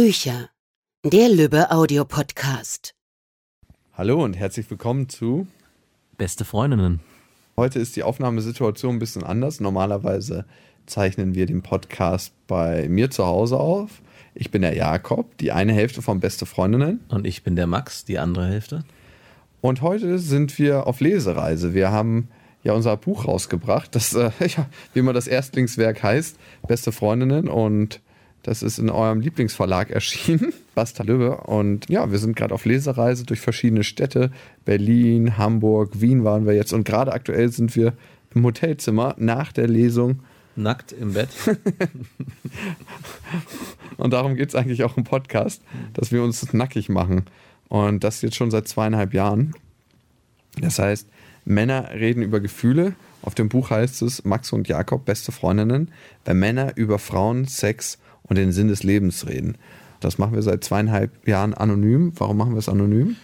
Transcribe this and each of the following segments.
Bücher. Der Lübbe Audiopodcast. Hallo und herzlich willkommen zu Beste Freundinnen. Heute ist die Aufnahmesituation ein bisschen anders. Normalerweise zeichnen wir den Podcast bei mir zu Hause auf. Ich bin der Jakob, die eine Hälfte von Beste Freundinnen. Und ich bin der Max, die andere Hälfte. Und heute sind wir auf Lesereise. Wir haben ja unser Buch rausgebracht, das, äh, ja, wie immer das Erstlingswerk heißt, Beste Freundinnen. Und das ist in eurem Lieblingsverlag erschienen, Basta Lübbe. Und ja, wir sind gerade auf Lesereise durch verschiedene Städte. Berlin, Hamburg, Wien waren wir jetzt. Und gerade aktuell sind wir im Hotelzimmer nach der Lesung. Nackt im Bett. und darum geht es eigentlich auch im Podcast, dass wir uns nackig machen. Und das jetzt schon seit zweieinhalb Jahren. Das heißt, Männer reden über Gefühle. Auf dem Buch heißt es Max und Jakob, beste Freundinnen, wenn Männer über Frauen, Sex und den Sinn des Lebens reden. Das machen wir seit zweieinhalb Jahren anonym. Warum machen wir es anonym?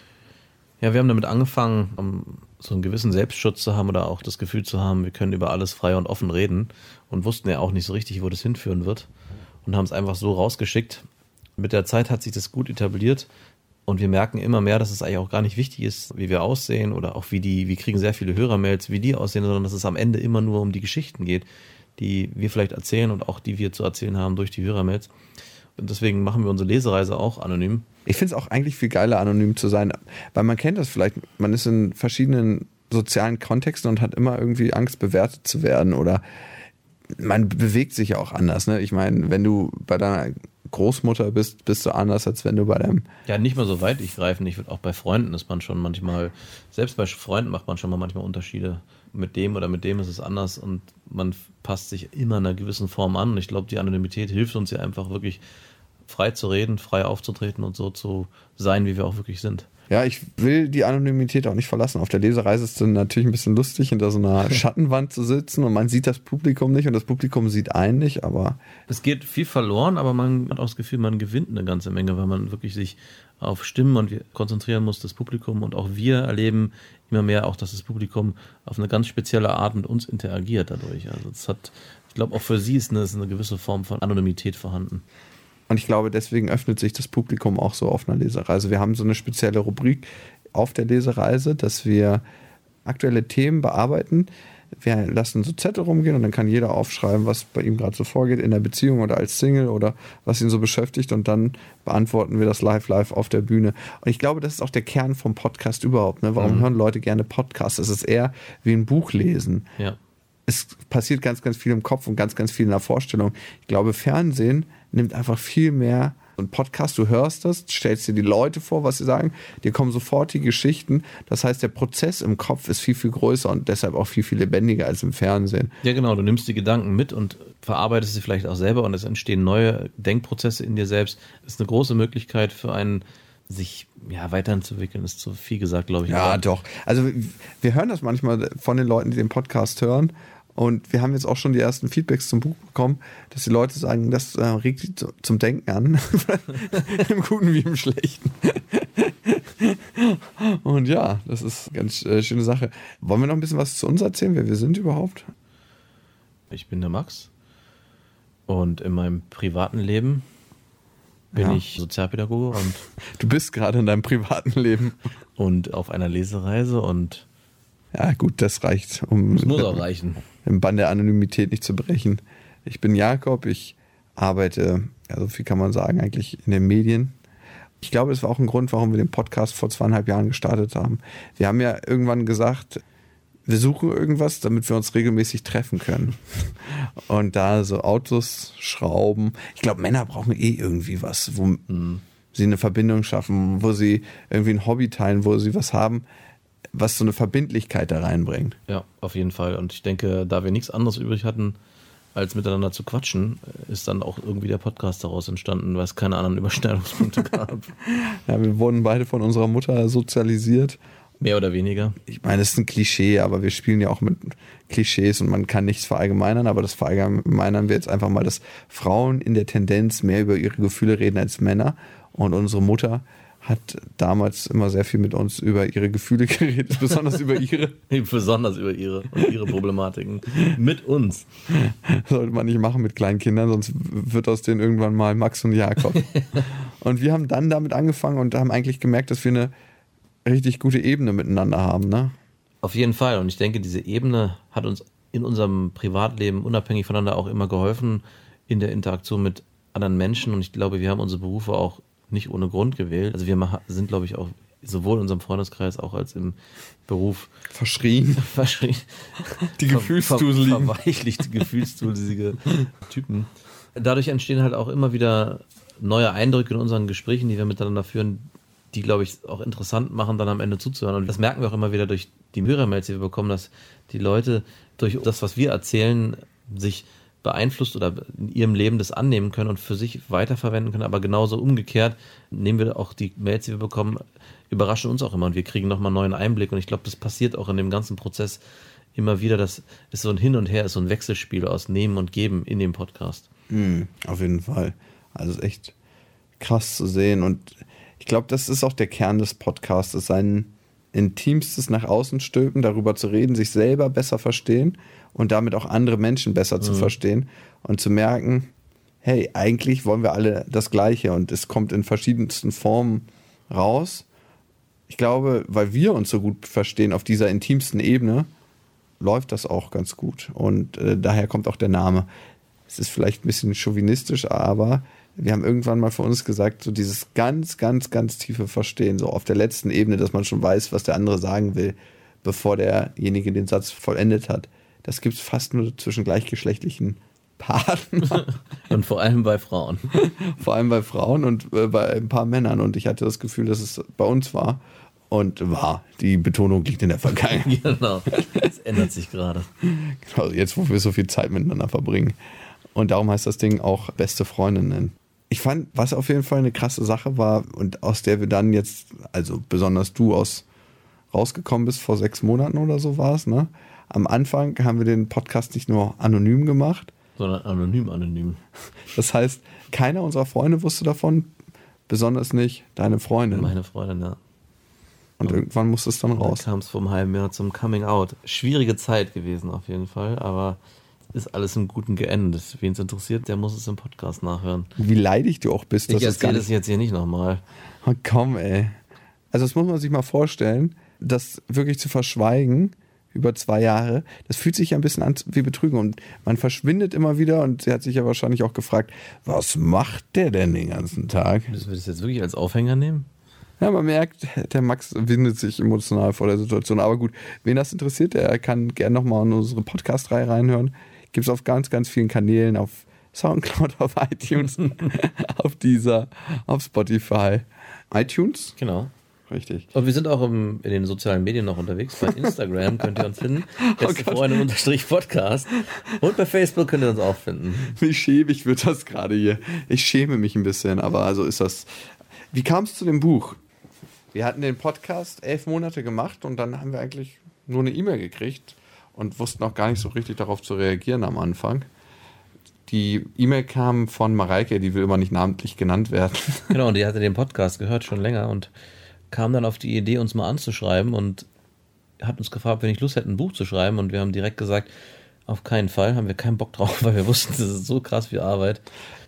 Ja, wir haben damit angefangen, um so einen gewissen Selbstschutz zu haben oder auch das Gefühl zu haben, wir können über alles frei und offen reden und wussten ja auch nicht so richtig, wo das hinführen wird und haben es einfach so rausgeschickt. Mit der Zeit hat sich das gut etabliert und wir merken immer mehr, dass es eigentlich auch gar nicht wichtig ist, wie wir aussehen oder auch wie die, wir kriegen sehr viele Hörermails, wie die aussehen, sondern dass es am Ende immer nur um die Geschichten geht, die wir vielleicht erzählen und auch die wir zu erzählen haben durch die Hörermails. Und deswegen machen wir unsere Lesereise auch anonym. Ich finde es auch eigentlich viel geiler, anonym zu sein, weil man kennt das vielleicht, man ist in verschiedenen sozialen Kontexten und hat immer irgendwie Angst, bewertet zu werden oder man bewegt sich ja auch anders. Ne? Ich meine, wenn du bei deiner Großmutter bist, bist du anders, als wenn du bei deinem. Ja, nicht mal so weit ich greifen. Ich auch bei Freunden ist man schon manchmal, selbst bei Freunden macht man schon mal manchmal Unterschiede. Mit dem oder mit dem ist es anders und man passt sich immer in einer gewissen Form an. Und ich glaube, die Anonymität hilft uns ja einfach wirklich frei zu reden, frei aufzutreten und so zu sein, wie wir auch wirklich sind. Ja, ich will die Anonymität auch nicht verlassen. Auf der Lesereise ist es natürlich ein bisschen lustig, hinter so einer Schattenwand zu sitzen und man sieht das Publikum nicht und das Publikum sieht einen nicht, aber. Es geht viel verloren, aber man hat auch das Gefühl, man gewinnt eine ganze Menge, weil man wirklich sich auf Stimmen und konzentrieren muss, das Publikum und auch wir erleben immer mehr auch, dass das Publikum auf eine ganz spezielle Art mit uns interagiert dadurch. Also es hat, ich glaube, auch für sie ist eine, ist eine gewisse Form von Anonymität vorhanden. Und ich glaube, deswegen öffnet sich das Publikum auch so auf einer Lesereise. Wir haben so eine spezielle Rubrik auf der Lesereise, dass wir aktuelle Themen bearbeiten. Wir lassen so Zettel rumgehen und dann kann jeder aufschreiben, was bei ihm gerade so vorgeht in der Beziehung oder als Single oder was ihn so beschäftigt und dann beantworten wir das live live auf der Bühne. Und ich glaube, das ist auch der Kern vom Podcast überhaupt. Ne? Warum mhm. hören Leute gerne Podcasts? Es ist eher wie ein Buch lesen. Ja. Es passiert ganz, ganz viel im Kopf und ganz, ganz viel in der Vorstellung. Ich glaube, Fernsehen nimmt einfach viel mehr ein Podcast, du hörst das, stellst dir die Leute vor, was sie sagen, dir kommen sofort die Geschichten. Das heißt, der Prozess im Kopf ist viel, viel größer und deshalb auch viel, viel lebendiger als im Fernsehen. Ja, genau, du nimmst die Gedanken mit und verarbeitest sie vielleicht auch selber und es entstehen neue Denkprozesse in dir selbst. Das ist eine große Möglichkeit für einen, sich ja, weiterzuentwickeln, ist zu viel gesagt, glaube ich. Ja, aber. doch. Also wir hören das manchmal von den Leuten, die den Podcast hören und wir haben jetzt auch schon die ersten Feedbacks zum Buch bekommen, dass die Leute sagen, das äh, regt sie zum Denken an. Im Guten wie im Schlechten. Und ja, das ist eine ganz äh, schöne Sache. Wollen wir noch ein bisschen was zu uns erzählen, wer wir sind überhaupt? Ich bin der Max. Und in meinem privaten Leben bin ja. ich Sozialpädagoge und. Du bist gerade in deinem privaten Leben. Und auf einer Lesereise und. Ja, gut, das reicht. Um das muss auch reichen im Bann der Anonymität nicht zu brechen. Ich bin Jakob, ich arbeite, ja, so viel kann man sagen, eigentlich in den Medien. Ich glaube, es war auch ein Grund, warum wir den Podcast vor zweieinhalb Jahren gestartet haben. Wir haben ja irgendwann gesagt, wir suchen irgendwas, damit wir uns regelmäßig treffen können. Und da so Autos, Schrauben. Ich glaube, Männer brauchen eh irgendwie was, wo mhm. sie eine Verbindung schaffen, wo sie irgendwie ein Hobby teilen, wo sie was haben, was so eine Verbindlichkeit da reinbringt. Ja, auf jeden Fall. Und ich denke, da wir nichts anderes übrig hatten, als miteinander zu quatschen, ist dann auch irgendwie der Podcast daraus entstanden, weil es keine anderen Überschneidungspunkte gab. ja, wir wurden beide von unserer Mutter sozialisiert. Mehr oder weniger. Ich meine, es ist ein Klischee, aber wir spielen ja auch mit Klischees und man kann nichts verallgemeinern, aber das verallgemeinern wir jetzt einfach mal, dass Frauen in der Tendenz mehr über ihre Gefühle reden als Männer. Und unsere Mutter hat damals immer sehr viel mit uns über ihre Gefühle geredet, besonders über ihre. besonders über ihre und ihre Problematiken. mit uns. Sollte man nicht machen mit kleinen Kindern, sonst wird aus denen irgendwann mal Max und Jakob. und wir haben dann damit angefangen und haben eigentlich gemerkt, dass wir eine richtig gute Ebene miteinander haben, ne? Auf jeden Fall. Und ich denke, diese Ebene hat uns in unserem Privatleben unabhängig voneinander auch immer geholfen in der Interaktion mit anderen Menschen. Und ich glaube, wir haben unsere Berufe auch nicht ohne Grund gewählt. Also wir sind, glaube ich, auch sowohl in unserem Freundeskreis auch als im Beruf verschrien. verschrien. Die Gefühlsduseligen. Ver verweichlichte, gefühlsduselige Typen. Dadurch entstehen halt auch immer wieder neue Eindrücke in unseren Gesprächen, die wir miteinander führen, die, glaube ich, auch interessant machen, dann am Ende zuzuhören. Und das merken wir auch immer wieder durch die Hörermails, die wir bekommen, dass die Leute durch das, was wir erzählen, sich beeinflusst oder in ihrem Leben das annehmen können und für sich weiterverwenden können. Aber genauso umgekehrt nehmen wir auch die Mails, die wir bekommen, überraschen uns auch immer und wir kriegen nochmal einen neuen Einblick. Und ich glaube, das passiert auch in dem ganzen Prozess immer wieder, dass es so ein Hin und Her ist, so ein Wechselspiel aus Nehmen und Geben in dem Podcast. Mhm, auf jeden Fall. Also echt krass zu sehen. Und ich glaube, das ist auch der Kern des Podcasts, sein Intimstes nach außen stülpen, darüber zu reden, sich selber besser verstehen und damit auch andere Menschen besser mhm. zu verstehen und zu merken, hey, eigentlich wollen wir alle das Gleiche und es kommt in verschiedensten Formen raus. Ich glaube, weil wir uns so gut verstehen auf dieser intimsten Ebene, läuft das auch ganz gut. Und äh, daher kommt auch der Name. Es ist vielleicht ein bisschen chauvinistisch, aber wir haben irgendwann mal für uns gesagt, so dieses ganz, ganz, ganz tiefe Verstehen, so auf der letzten Ebene, dass man schon weiß, was der andere sagen will, bevor derjenige den Satz vollendet hat. Das gibt es fast nur zwischen gleichgeschlechtlichen Paaren. und vor allem bei Frauen. vor allem bei Frauen und äh, bei ein paar Männern. Und ich hatte das Gefühl, dass es bei uns war. Und war, die Betonung liegt in der Vergangenheit. genau, das ändert sich gerade. Genau, jetzt, wo wir so viel Zeit miteinander verbringen. Und darum heißt das Ding auch beste Freundinnen. Ich fand, was auf jeden Fall eine krasse Sache war und aus der wir dann jetzt, also besonders du aus rausgekommen bist, vor sechs Monaten oder so war es, ne? Am Anfang haben wir den Podcast nicht nur anonym gemacht, sondern anonym, anonym. Das heißt, keiner unserer Freunde wusste davon, besonders nicht deine Freundin. Meine Freundin, ja. Und, und irgendwann musste es dann raus. Dann kam es einem halben Jahr zum Coming Out. Schwierige Zeit gewesen auf jeden Fall, aber ist alles im Guten geendet. Wen es interessiert, der muss es im Podcast nachhören. Wie leidig du auch bist. Ich erzähle das jetzt hier nicht nochmal. Oh, komm, ey. Also das muss man sich mal vorstellen, das wirklich zu verschweigen über zwei Jahre, das fühlt sich ja ein bisschen an wie Betrügen und man verschwindet immer wieder und sie hat sich ja wahrscheinlich auch gefragt, was macht der denn den ganzen Tag? Müssen wir das jetzt wirklich als Aufhänger nehmen? Ja, man merkt, der Max windet sich emotional vor der Situation. Aber gut, wen das interessiert, der kann gerne nochmal in unsere Podcast-Reihe reinhören. Gibt es auf ganz, ganz vielen Kanälen, auf Soundcloud, auf iTunes, auf dieser, auf Spotify. iTunes? Genau. Richtig. Und wir sind auch im, in den sozialen Medien noch unterwegs. Bei Instagram könnt ihr uns finden. Beste oh Freunde unterstrich Podcast. Und bei Facebook könnt ihr uns auch finden. Wie schäbig wird das gerade hier? Ich schäme mich ein bisschen, aber also ist das. Wie kam es zu dem Buch? Wir hatten den Podcast elf Monate gemacht und dann haben wir eigentlich nur eine E-Mail gekriegt und wussten auch gar nicht so richtig darauf zu reagieren am Anfang. Die E-Mail kam von Mareike, die will immer nicht namentlich genannt werden. Genau, und die hatte den Podcast gehört schon länger und kam dann auf die Idee, uns mal anzuschreiben und hat uns gefragt, ob wir nicht Lust hätten, ein Buch zu schreiben. Und wir haben direkt gesagt, auf keinen Fall, haben wir keinen Bock drauf, weil wir wussten, das ist so krass wie Arbeit.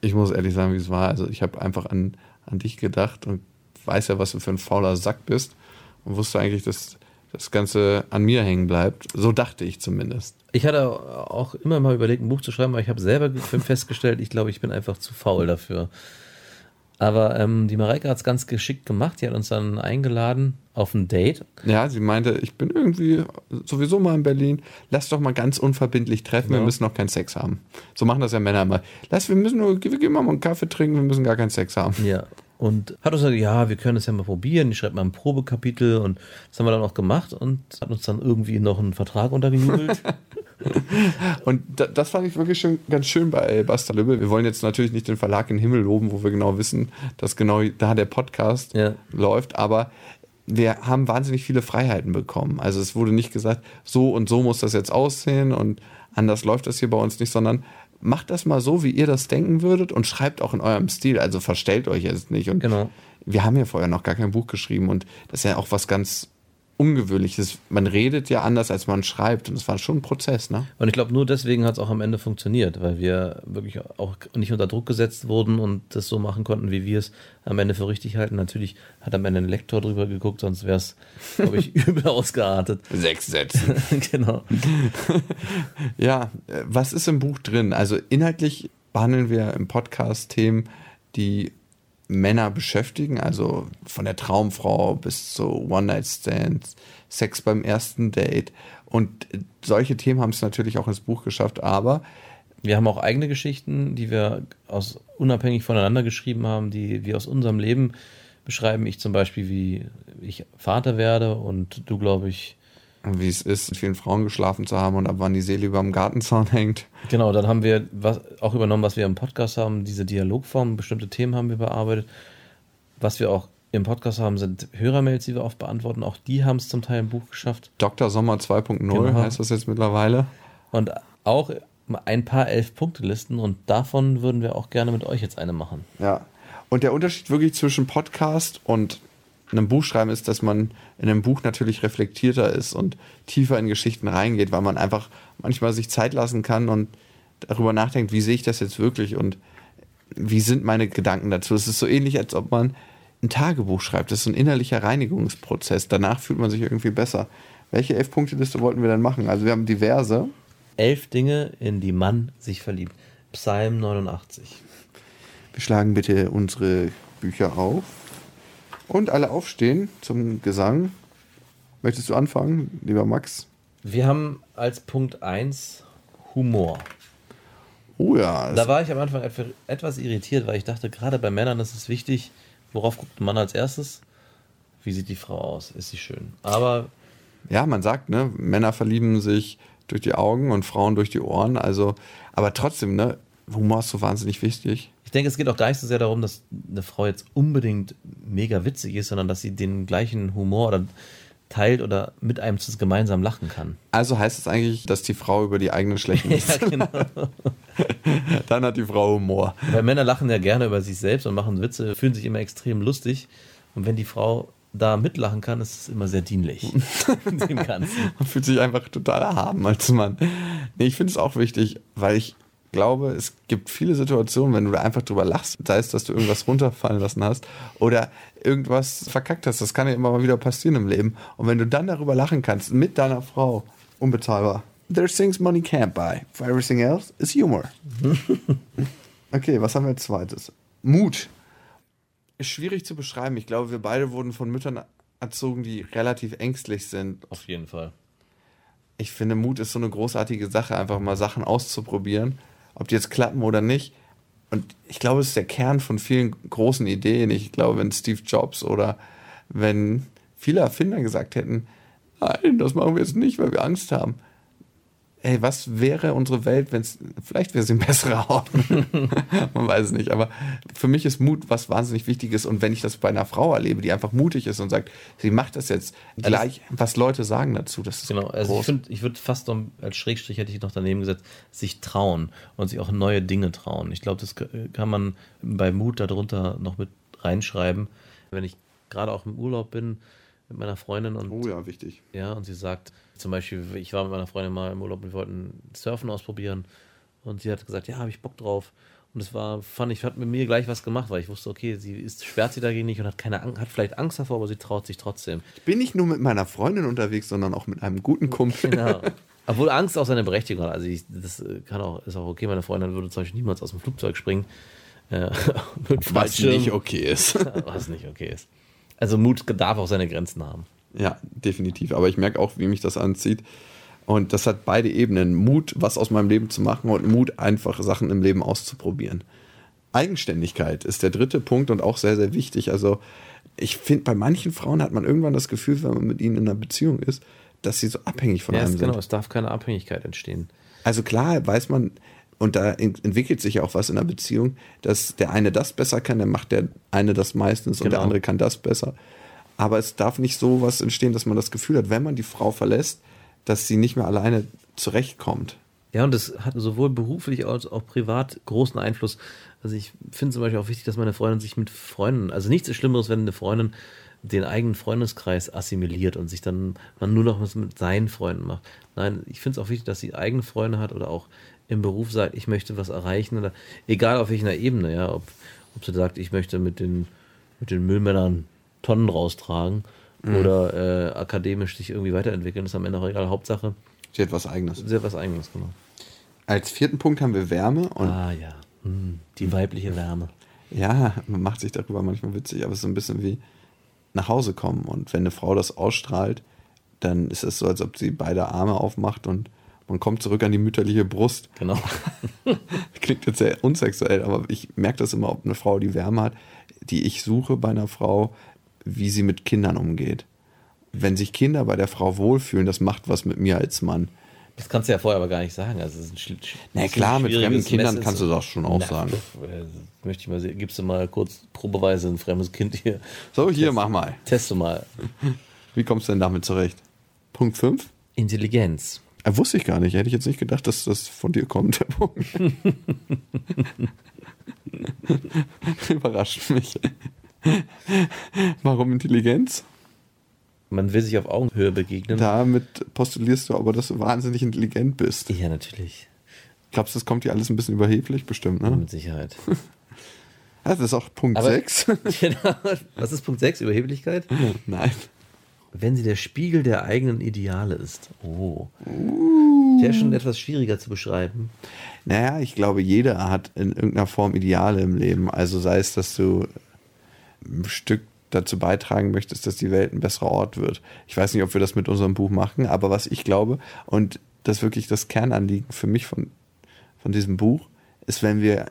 Ich muss ehrlich sagen, wie es war. Also ich habe einfach an, an dich gedacht und weiß ja, was du für ein fauler Sack bist und wusste eigentlich, dass das Ganze an mir hängen bleibt. So dachte ich zumindest. Ich hatte auch immer mal überlegt, ein Buch zu schreiben, aber ich habe selber festgestellt, ich glaube, ich bin einfach zu faul dafür. Aber ähm, die Mareike hat es ganz geschickt gemacht. Die hat uns dann eingeladen auf ein Date. Ja, sie meinte, ich bin irgendwie sowieso mal in Berlin. Lass doch mal ganz unverbindlich treffen. Ja. Wir müssen noch keinen Sex haben. So machen das ja Männer immer. Lass, wir müssen nur, wir gehen mal einen Kaffee trinken. Wir müssen gar keinen Sex haben. Ja. Und hat uns gesagt, ja, wir können das ja mal probieren. Ich schreibe mal ein Probekapitel und das haben wir dann auch gemacht und hat uns dann irgendwie noch einen Vertrag untergejubelt. und das fand ich wirklich schön, ganz schön bei Basta Lübbe. Wir wollen jetzt natürlich nicht den Verlag in den Himmel loben, wo wir genau wissen, dass genau da der Podcast ja. läuft, aber wir haben wahnsinnig viele Freiheiten bekommen. Also es wurde nicht gesagt, so und so muss das jetzt aussehen und anders läuft das hier bei uns nicht, sondern macht das mal so, wie ihr das denken würdet und schreibt auch in eurem Stil. Also verstellt euch jetzt nicht. Und Genau. wir haben ja vorher noch gar kein Buch geschrieben und das ist ja auch was ganz Ungewöhnliches. Man redet ja anders, als man schreibt und es war schon ein Prozess, ne? Und ich glaube, nur deswegen hat es auch am Ende funktioniert, weil wir wirklich auch nicht unter Druck gesetzt wurden und das so machen konnten, wie wir es am Ende für richtig halten. Natürlich hat am Ende ein Lektor drüber geguckt, sonst wäre es, glaube ich, übel ausgeartet. Sechs Sätze. genau. Ja, äh, was ist im Buch drin? Also inhaltlich behandeln wir im Podcast Themen, die Männer beschäftigen, also von der Traumfrau bis zu One-Night-Stands, Sex beim ersten Date. Und solche Themen haben es natürlich auch ins Buch geschafft, aber Wir haben auch eigene Geschichten, die wir aus, unabhängig voneinander geschrieben haben, die wir aus unserem Leben beschreiben. Ich zum Beispiel, wie ich Vater werde und du, glaube ich, wie es ist, mit vielen Frauen geschlafen zu haben und ab wann die Seele über dem Gartenzaun hängt. Genau, dann haben wir was, auch übernommen, was wir im Podcast haben, diese Dialogform, bestimmte Themen haben wir bearbeitet. Was wir auch im Podcast haben, sind Hörermails, die wir oft beantworten. Auch die haben es zum Teil im Buch geschafft. Dr. Sommer 2.0 Genau. heißt das jetzt mittlerweile. Und auch ein paar Elf-Punkte-Listen und davon würden wir auch gerne mit euch jetzt eine machen. Ja. Und der Unterschied wirklich zwischen Podcast und einem Buch schreiben ist, dass man in einem Buch natürlich reflektierter ist und tiefer in Geschichten reingeht, weil man einfach manchmal sich Zeit lassen kann und darüber nachdenkt, wie sehe ich das jetzt wirklich und wie sind meine Gedanken dazu. Es ist so ähnlich, als ob man ein Tagebuch schreibt. Das ist so ein innerlicher Reinigungsprozess. Danach fühlt man sich irgendwie besser. Welche elf Punkte-Liste wollten wir denn machen? Also wir haben diverse. Elf Dinge, in die Mann sich verliebt. Psalm 89. Wir schlagen bitte unsere Bücher auf. Und alle aufstehen zum Gesang. Möchtest du anfangen, lieber Max? Wir haben als Punkt 1 Humor. Oh ja, Da war ich am Anfang etwa- etwas irritiert, weil ich dachte, gerade bei Männern ist es wichtig, worauf guckt ein Mann als erstes? Wie sieht die Frau aus? Ist sie schön? Aber ja, man sagt, ne, Männer verlieben sich durch die Augen und Frauen durch die Ohren. Also, aber trotzdem, ne, Humor ist so wahnsinnig wichtig. Ich denke, es geht auch gar nicht so sehr darum, dass eine Frau jetzt unbedingt mega witzig ist, sondern dass sie den gleichen Humor oder teilt oder mit einem gemeinsam lachen kann. Also heißt es eigentlich, dass die Frau über die eigenen Schwächen ist. Ja, genau. Dann hat die Frau Humor. Weil Männer lachen ja gerne über sich selbst und machen Witze, fühlen sich immer extrem lustig. Und wenn die Frau da mitlachen kann, ist es immer sehr dienlich. Dem Ganzen. Man fühlt sich einfach total erhaben als Mann. Nee, ich finde es auch wichtig, weil ich glaube, es gibt viele Situationen, wenn du da einfach drüber lachst, sei es, dass du irgendwas runterfallen lassen hast oder irgendwas verkackt hast. Das kann ja immer mal wieder passieren im Leben. Und wenn du dann darüber lachen kannst, mit deiner Frau, unbezahlbar. There's things money can't buy. For everything else is humor. okay, was haben wir als zweites? Mut. Ist schwierig zu beschreiben. Ich glaube, wir beide wurden von Müttern erzogen, die relativ ängstlich sind Auf jeden Fall. ich finde, Mut ist so eine großartige Sache, einfach mal Sachen auszuprobieren, ob die jetzt klappen oder nicht. Und ich glaube, es ist der Kern von vielen großen Ideen. Ich glaube, wenn Steve Jobs oder wenn viele Erfinder gesagt hätten, nein, das machen wir jetzt nicht, weil wir Angst haben. Ey, was wäre unsere Welt, wenn es, vielleicht wäre sie ein besserer Ort. Man weiß es nicht. Aber für mich ist Mut was wahnsinnig Wichtiges. Und wenn ich das bei einer Frau erlebe, die einfach mutig ist und sagt, sie macht das jetzt gleich, was Leute sagen dazu, das ist Genau, also groß. ich ich würde fast noch, als Schrägstrich hätte ich noch daneben gesetzt, sich trauen und sich auch neue Dinge trauen. Ich glaube, das kann man bei Mut darunter noch mit reinschreiben. Wenn ich gerade auch im Urlaub bin mit meiner Freundin und Oh ja, wichtig. Ja, und sie sagt, zum Beispiel, ich war mit meiner Freundin mal im Urlaub und wir wollten Surfen ausprobieren. Und sie hat gesagt, ja, habe ich Bock drauf. Und es war, fand ich, hat mit mir gleich was gemacht, weil ich wusste, okay, sie ist, sperrt sie dagegen nicht und hat keine Angst, hat vielleicht Angst davor, aber sie traut sich trotzdem. Ich bin nicht nur mit meiner Freundin unterwegs, sondern auch mit einem guten Kumpel. Genau. Obwohl Angst auch seine Berechtigung hat. Also ich, das äh, kann auch, ist auch okay. Meine Freundin würde zum Beispiel niemals aus dem Flugzeug springen. Äh, Was nicht okay ist. Was nicht okay ist. Also Mut darf auch seine Grenzen haben. Ja, definitiv. Aber ich merke auch, wie mich das anzieht. Und das hat beide Ebenen. Mut, was aus meinem Leben zu machen und Mut, einfach Sachen im Leben auszuprobieren. Eigenständigkeit ist der dritte Punkt und auch sehr, sehr wichtig. Also ich finde, bei manchen Frauen hat man irgendwann das Gefühl, wenn man mit ihnen in einer Beziehung ist, dass sie so abhängig von Ja, einem sind. genau, es darf keine Abhängigkeit entstehen. Also klar weiß man, und da ent- entwickelt sich ja auch was in der Beziehung, dass der eine das besser kann, dann macht der eine das meistens und der Genau. andere kann das besser. Aber es darf nicht so was entstehen, dass man das Gefühl hat, wenn man die Frau verlässt, dass sie nicht mehr alleine zurechtkommt. Ja, und das hat sowohl beruflich als auch privat großen Einfluss. Also ich finde zum Beispiel auch wichtig, dass meine Freundin sich mit Freunden, also nichts ist Schlimmeres, wenn eine Freundin den eigenen Freundeskreis assimiliert und sich dann man nur noch was mit seinen Freunden macht. Nein, ich finde es auch wichtig, dass sie eigene Freunde hat oder auch im Beruf sagt, ich möchte was erreichen oder egal auf welcher Ebene, ja, ob, ob sie sagt, ich möchte mit den, mit den Müllmännern Tonnen raustragen Mhm. oder äh, akademisch sich irgendwie weiterentwickeln, ist am Ende auch egal. Hauptsache, Sie hat was Eigenes. sie hat was eigenes gemacht. Als vierten Punkt haben wir Wärme und Ah ja, hm, die weibliche Wärme. ja, man macht sich darüber manchmal witzig, aber es ist so ein bisschen wie nach Hause kommen. Und wenn eine Frau das ausstrahlt, dann ist es so, als ob sie beide Arme aufmacht und man kommt zurück an die mütterliche Brust. Genau. Klingt jetzt sehr unsexuell, aber ich merke das immer, ob eine Frau die Wärme hat, die ich suche bei einer Frau, wie sie mit Kindern umgeht. Wenn sich Kinder bei der Frau wohlfühlen, das macht was mit mir als Mann. Das kannst du ja vorher aber gar nicht sagen. Also es ist ein schl- Na das klar, mit fremden Kindern Mess- kannst du das schon auch Na, sagen. äh, Möchte ich mal sehen. Gibst du mal kurz probeweise ein fremdes Kind hier. So, hier, mach mal. Teste mal. Wie kommst du denn damit zurecht? Punkt 5? Intelligenz. Äh, wusste ich gar nicht. Hätte ich jetzt nicht gedacht, dass das von dir kommt, der Punkt. Überrascht mich. Warum Intelligenz? Man will sich auf Augenhöhe begegnen. Damit postulierst du aber, dass du wahnsinnig intelligent bist. Ja, natürlich. Glaubst du, das kommt dir alles ein bisschen überheblich? Bestimmt, ne? Mit Sicherheit. Ja, das ist auch Punkt Aber- 6. genau. Was ist Punkt 6? Überheblichkeit? Nein. Wenn sie der Spiegel der eigenen Ideale ist. Oh. Der ist schon etwas schwieriger zu beschreiben. Naja, ich glaube, jeder hat in irgendeiner Form Ideale im Leben. Also sei es, dass du ein Stück dazu beitragen möchtest, dass die Welt ein besserer Ort wird. Ich weiß nicht, ob wir das mit unserem Buch machen, aber was ich glaube, und das ist wirklich das Kernanliegen für mich von, von diesem Buch, ist, wenn wir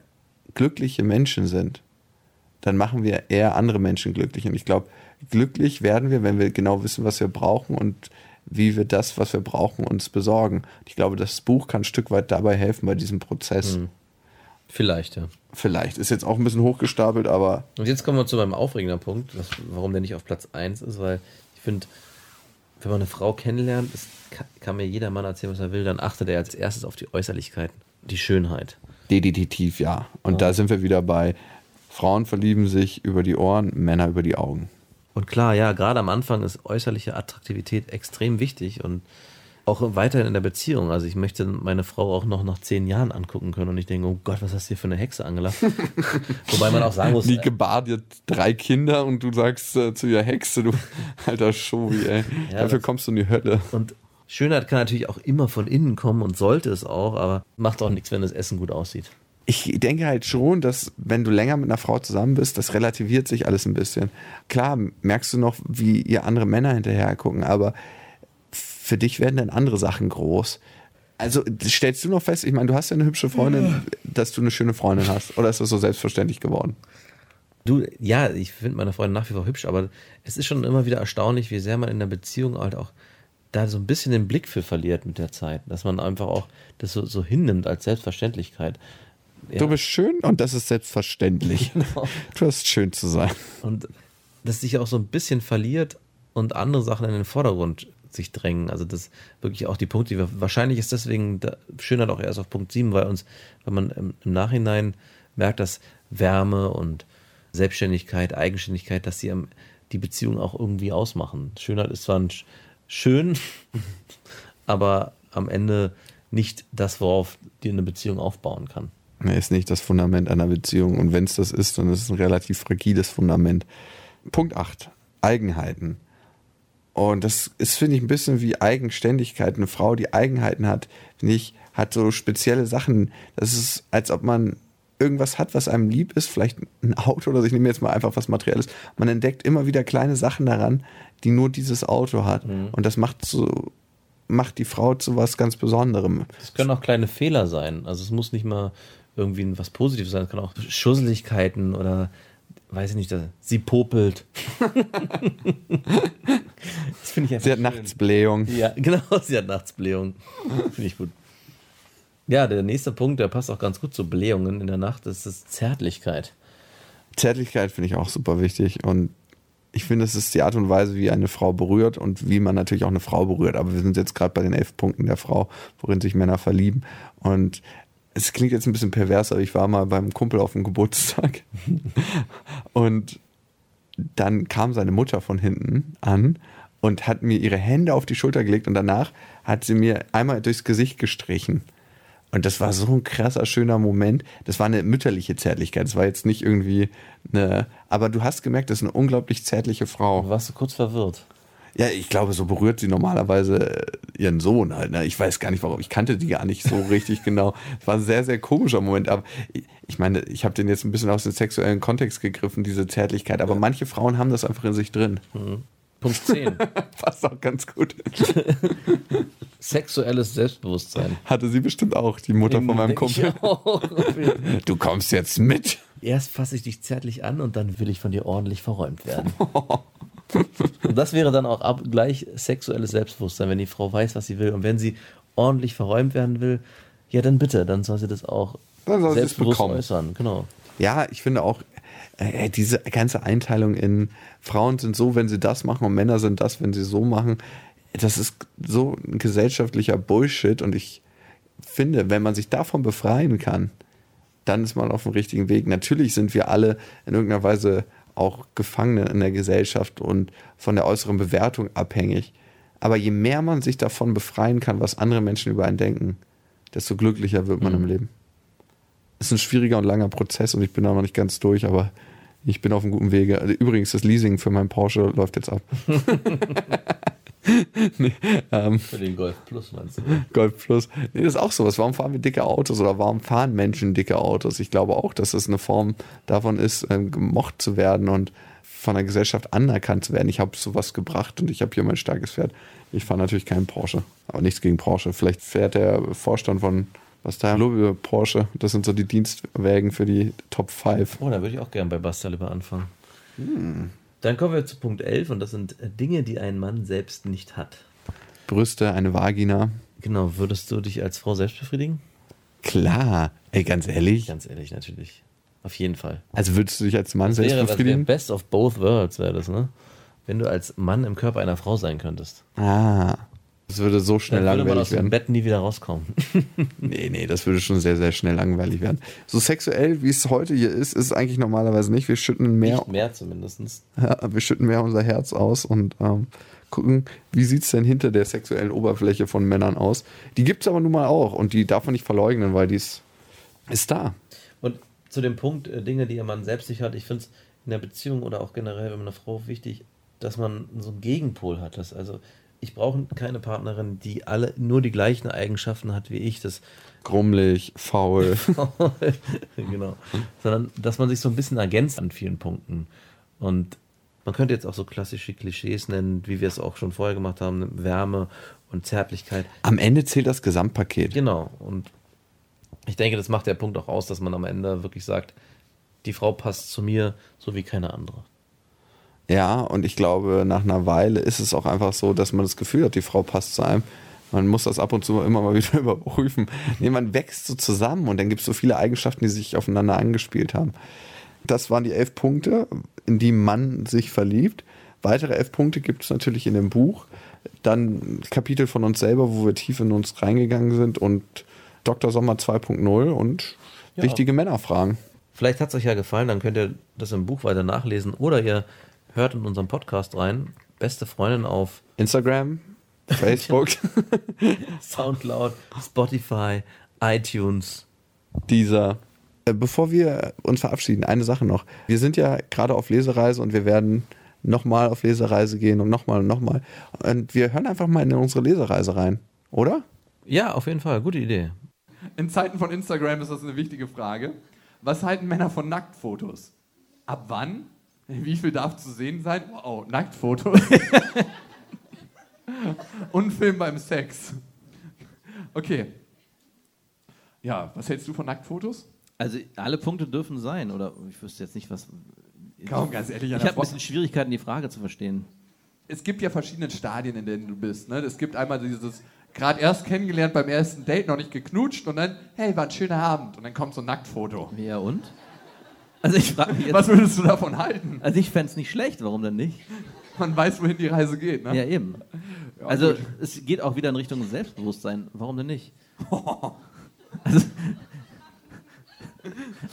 glückliche Menschen sind, dann machen wir eher andere Menschen glücklich. Und ich glaube, glücklich werden wir, wenn wir genau wissen, was wir brauchen und wie wir das, was wir brauchen, uns besorgen. Ich glaube, das Buch kann ein Stück weit dabei helfen bei diesem Prozess. Vielleicht, ja. Vielleicht. Ist jetzt auch ein bisschen hochgestapelt, aber Und jetzt kommen wir zu meinem aufregenden Punkt, was, warum der nicht auf Platz 1 ist, weil ich finde, wenn man eine Frau kennenlernt, es kann, kann mir jeder Mann erzählen, was er will, dann achtet er als erstes auf die Äußerlichkeiten, die Schönheit. definitiv ja. Und da sind wir wieder bei Frauen verlieben sich über die Ohren, Männer über die Augen. Und klar, ja, gerade am Anfang ist äußerliche Attraktivität extrem wichtig und auch weiterhin in der Beziehung. Also ich möchte meine Frau auch noch nach zehn Jahren angucken können und ich denke, oh Gott, was hast du hier für eine Hexe angelacht? Wobei man auch sagen muss, Die gebahrt dir drei Kinder und du sagst äh, zu ihr Hexe, du alter Schovi, ey. Ja, Dafür kommst du in die Hölle. Und Schönheit kann natürlich auch immer von innen kommen und sollte es auch, aber macht auch nichts, wenn das Essen gut aussieht. Ich denke halt schon, dass wenn du länger mit einer Frau zusammen bist, das relativiert sich alles ein bisschen. Klar, merkst du noch, wie ihr andere Männer hinterher gucken, aber für dich werden dann andere Sachen groß. Also stellst du noch fest, ich meine, du hast ja eine hübsche Freundin, dass du eine schöne Freundin hast. Oder ist das so selbstverständlich geworden? Du, ja, ich finde meine Freundin nach wie vor hübsch, aber es ist schon immer wieder erstaunlich, wie sehr man in der Beziehung halt auch da so ein bisschen den Blick für verliert mit der Zeit. Dass man einfach auch das so, so hinnimmt als Selbstverständlichkeit. Ja, Du bist schön und das ist selbstverständlich. Genau. Du hast schön zu sein. und dass sich auch so ein bisschen verliert und andere Sachen in den Vordergrund sich drängen. Also das wirklich auch die Punkte, die wir, wahrscheinlich ist deswegen da, Schönheit auch erst auf Punkt 7, weil uns, weil man im, im Nachhinein merkt, dass Wärme und Selbstständigkeit, Eigenständigkeit, dass sie am, die Beziehung auch irgendwie ausmachen. Schönheit ist zwar ein, sch- schön, aber am Ende nicht das, worauf die eine Beziehung aufbauen kann. Er ist nicht das Fundament einer Beziehung. Und wenn es das ist, dann ist es ein relativ fragiles Fundament. Punkt 8. Eigenheiten. Und das ist, finde ich, ein bisschen wie Eigenständigkeit. Eine Frau, die Eigenheiten hat, ich, hat so spezielle Sachen. Das ist, als ob man irgendwas hat, was einem lieb ist, vielleicht ein Auto oder so. Ich nehme jetzt mal einfach was Materielles. Man entdeckt immer wieder kleine Sachen daran, die nur dieses Auto hat. Und das macht so, macht die Frau zu was ganz Besonderem. Es können auch kleine Fehler sein. Also es muss nicht mal irgendwie was Positives sein. Es kann auch Schusseligkeiten oder weiß ich nicht, dass sie popelt. das finde ich einfach Sie hat schön. nachts Blähung. Ja, genau, sie hat nachts Blähung. Finde ich gut. Ja, der nächste Punkt, der passt auch ganz gut zu Blähungen in der Nacht, das ist Zärtlichkeit. Zärtlichkeit finde ich auch super wichtig und ich finde, es ist die Art und Weise, wie eine Frau berührt und wie man natürlich auch eine Frau berührt. Aber wir sind jetzt gerade bei den elf Punkten der Frau, worin sich Männer verlieben. Und es klingt jetzt ein bisschen pervers, aber ich war mal beim Kumpel auf dem Geburtstag und dann kam seine Mutter von hinten an und hat mir ihre Hände auf die Schulter gelegt und danach hat sie mir einmal durchs Gesicht gestrichen. Und das war so ein krasser, schöner Moment. Das war eine mütterliche Zärtlichkeit. Das war jetzt nicht irgendwie eine. Aber du hast gemerkt, das ist eine unglaublich zärtliche Frau. Warst du kurz verwirrt? Ja, ich glaube, so berührt sie normalerweise äh, ihren Sohn halt. Ne? Ich weiß gar nicht warum. Ich kannte die gar nicht so richtig genau. Es war ein sehr, sehr komischer Moment. Aber ich meine, ich habe den jetzt ein bisschen aus dem sexuellen Kontext gegriffen, diese Zärtlichkeit. Aber manche Frauen haben das einfach in sich drin. Mhm. Punkt 10. Passt auch ganz gut. Sexuelles Selbstbewusstsein. Hatte sie bestimmt auch, die Mutter von meinem Kumpel. Du kommst jetzt mit. Erst fasse ich dich zärtlich an und dann will ich von dir ordentlich verräumt werden. Und das wäre dann auch ab, gleich sexuelles Selbstbewusstsein, wenn die Frau weiß, was sie will. Und wenn sie ordentlich verräumt werden will, ja, dann bitte, dann soll sie das auch Dann soll selbstbewusst bekommen. äußern. Genau. Ja, ich finde auch, äh, diese ganze Einteilung in Frauen sind so, wenn sie das machen und Männer sind das, wenn sie so machen, das ist so ein gesellschaftlicher Bullshit und ich finde, wenn man sich davon befreien kann, dann ist man auf dem richtigen Weg. Natürlich sind wir alle in irgendeiner Weise auch Gefangene in der Gesellschaft und von der äußeren Bewertung abhängig. Aber je mehr man sich davon befreien kann, was andere Menschen über einen denken, desto glücklicher wird man im Leben. ist ein schwieriger und langer Prozess und ich bin da noch nicht ganz durch, aber ich bin auf einem guten Wege. Also Übrigens, das Leasing für meinen Porsche läuft jetzt ab. nee, ähm, Für den Golf Plus meinst du? Golf Plus. Nee, das ist auch sowas. Warum fahren wir dicke Autos oder warum fahren Menschen dicke Autos? Ich glaube auch, dass es eine Form davon ist, ähm, gemocht zu werden und von der Gesellschaft anerkannt zu werden. Ich habe sowas gebracht und ich habe hier mein starkes Pferd. Ich fahre natürlich keinen Porsche, aber nichts gegen Porsche. Vielleicht fährt der Vorstand von was da Lobby Porsche. Das sind so die Dienstwägen für die Top 5. Oh, da würde ich auch gerne bei Basta lieber anfangen. Dann kommen wir zu Punkt 11 und das sind äh, Dinge, die ein Mann selbst nicht hat. Brüste, eine Vagina. Genau, würdest du dich als Frau selbst befriedigen? Klar. Ey, ganz ehrlich. Ganz ehrlich, natürlich. Auf jeden Fall. Also würdest du dich als Mann Das selbst wäre, das wäre befriedigen? best of both worlds, wäre das, ne? Wenn du als Mann im Körper einer Frau sein könntest. Ah. Das würde so schnell Dann würde man langweilig aus dem werden. Bett nie wieder rauskommen. Nee, nee, das würde schon sehr, sehr schnell langweilig werden. So sexuell, wie es heute hier ist, ist es eigentlich normalerweise nicht. Wir schütten mehr, Nicht mehr zumindest. ja, wir schütten mehr unser Herz aus und ähm, gucken, wie sieht es denn hinter der sexuellen Oberfläche von Männern aus. Die gibt es aber nun mal auch und die darf man nicht verleugnen, weil die ist, ist da. Und zu dem Punkt, äh, Dinge, die man selbst nicht hat, ich finde es in der Beziehung oder auch generell, wenn man eine Frau wichtig, dass man so einen Gegenpol hat. Das, also ich brauche keine Partnerin, die alle nur die gleichen Eigenschaften hat wie ich. Das Grummelig, faul. genau. Sondern dass man sich so ein bisschen ergänzt an vielen Punkten. Und man könnte jetzt auch so klassische Klischees nennen, wie wir es auch schon vorher gemacht haben, Wärme und Zärtlichkeit. Am Ende zählt das Gesamtpaket. Genau. Und ich denke, das macht der Punkt auch aus, dass man am Ende wirklich sagt, die Frau passt zu mir so wie keine andere. Ja, und ich glaube, nach einer Weile ist es auch einfach so, dass man das Gefühl hat, die Frau passt zu einem. Man muss das ab und zu immer mal wieder überprüfen. Nee, man wächst so zusammen und dann gibt es so viele Eigenschaften, die sich aufeinander angespielt haben. Das waren die elf Punkte, in die man sich verliebt. Weitere elf Punkte gibt es natürlich in dem Buch. Dann Kapitel von uns selber, wo wir tief in uns reingegangen sind und Dr. Sommer 2.0 und Ja. wichtige Männerfragen. Vielleicht hat es euch ja gefallen, dann könnt ihr das im Buch weiter nachlesen oder ihr hört in unseren Podcast rein. Beste Freundin auf Instagram, Facebook, Soundcloud, Spotify, iTunes. dieser. Äh, Bevor wir uns verabschieden, eine Sache noch. Wir sind ja gerade auf Lesereise und wir werden nochmal auf Lesereise gehen und nochmal und nochmal. Und wir hören einfach mal in unsere Lesereise rein, oder? Ja, auf jeden Fall, gute Idee. In Zeiten von Instagram ist das eine wichtige Frage. Was halten Männer von Nacktfotos? Ab wann? Wie viel darf zu sehen sein? Wow, Nacktfotos. Unfilm beim Sex. Okay. Ja, was hältst du von Nacktfotos? Also alle Punkte dürfen sein, oder ich wüsste jetzt nicht, was. Kaum, ganz ehrlich, an Ich habe ein bisschen Schwierigkeiten, die Frage zu verstehen. es gibt ja verschiedene Stadien, in denen du bist. Ne? Es gibt einmal dieses, gerade erst kennengelernt beim ersten Date, noch nicht geknutscht und dann, hey, war ein schöner Abend. Und dann kommt so ein Nacktfoto. Ja und? Also ich frage mich jetzt, Was würdest du davon halten? also ich fände es nicht schlecht, warum denn nicht? Man weiß, wohin die Reise geht, ne? Ja, eben. Ja, also gut. es geht auch wieder in Richtung Selbstbewusstsein. Warum denn nicht? Also,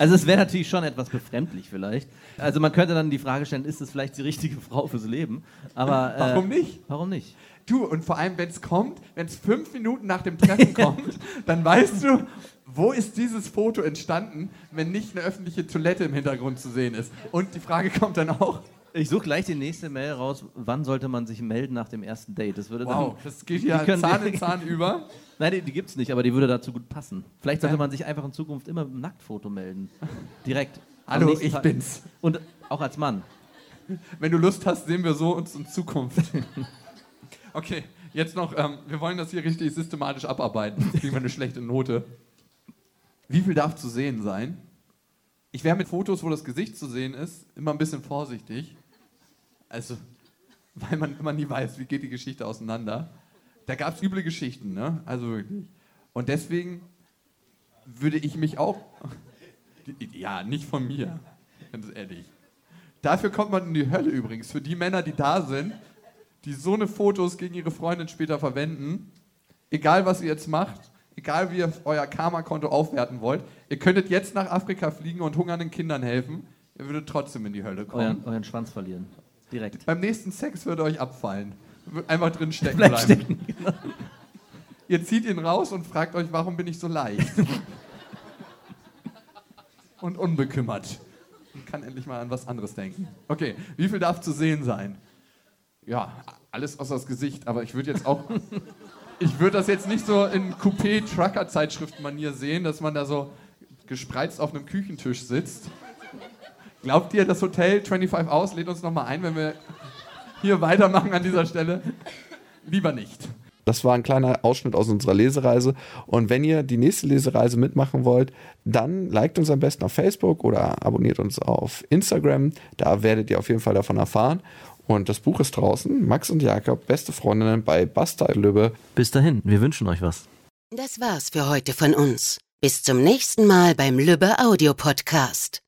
also es wäre natürlich schon etwas befremdlich vielleicht. Also man könnte dann die Frage stellen, ist es vielleicht die richtige Frau fürs Leben? Aber äh, Warum nicht? Warum nicht? Du, und vor allem, wenn es kommt, wenn es fünf Minuten nach dem Treffen kommt, dann weißt du, wo ist dieses Foto entstanden, wenn nicht eine öffentliche Toilette im Hintergrund zu sehen ist. Und die Frage kommt dann auch, Ich suche gleich die nächste Mail raus. Wann sollte man sich melden nach dem ersten Date? Das würde wow, dann. das geht ja Zahn in Zahn über. Nein, die, die gibt es nicht, aber die würde dazu gut passen. Vielleicht sollte man sich einfach in Zukunft immer mit einem Nacktfoto melden. Direkt. Hallo, ich Tag. bin's. Und auch als Mann. Wenn du Lust hast, sehen wir so uns in Zukunft. Okay, jetzt noch, ähm, wir wollen das hier richtig systematisch abarbeiten. Sonst Kriegen wir eine schlechte Note. Wie viel darf zu sehen sein? Ich wäre mit Fotos, wo das Gesicht zu sehen ist, immer ein bisschen vorsichtig. Also, weil man immer nie weiß, wie geht die Geschichte auseinander. Da gab es üble Geschichten, ne? Also wirklich. Und deswegen würde ich mich auch. Ja, nicht von mir. Ganz ehrlich. Dafür kommt man in die Hölle übrigens. Für die Männer, die da sind, die so eine Fotos gegen ihre Freundin später verwenden, egal was ihr jetzt macht, egal wie ihr euer Karma-Konto aufwerten wollt, ihr könntet jetzt nach Afrika fliegen und hungernden Kindern helfen, ihr würdet trotzdem in die Hölle kommen. Euren, euren Schwanz verlieren. Direkt. Beim nächsten Sex würde euch abfallen. Einfach drin stecken bleiben. stecken. Genau. Ihr zieht ihn raus und fragt euch, warum bin ich so leicht? und unbekümmert. Und kann endlich mal an was anderes denken. Okay, wie viel darf zu sehen sein? Ja, alles außer das Gesicht, aber ich würde jetzt auch. Ich würde das jetzt nicht so in Coupé-Trucker-Zeitschriften-Manier sehen, dass man da so gespreizt auf einem Küchentisch sitzt. Glaubt ihr, das Hotel 25 Hours lädt uns nochmal ein, wenn wir hier weitermachen an dieser Stelle? Lieber nicht. Das war ein kleiner Ausschnitt aus unserer Lesereise. Und wenn ihr die nächste Lesereise mitmachen wollt, dann liked uns am besten auf Facebook oder abonniert uns auf Instagram. Da werdet ihr auf jeden Fall davon erfahren. Und das Buch ist draußen. Max und Jakob, beste Freundinnen bei Basta Lübbe. Bis dahin, wir wünschen euch was. Das war's für heute von uns. Bis zum nächsten Mal beim Lübbe Audio Podcast.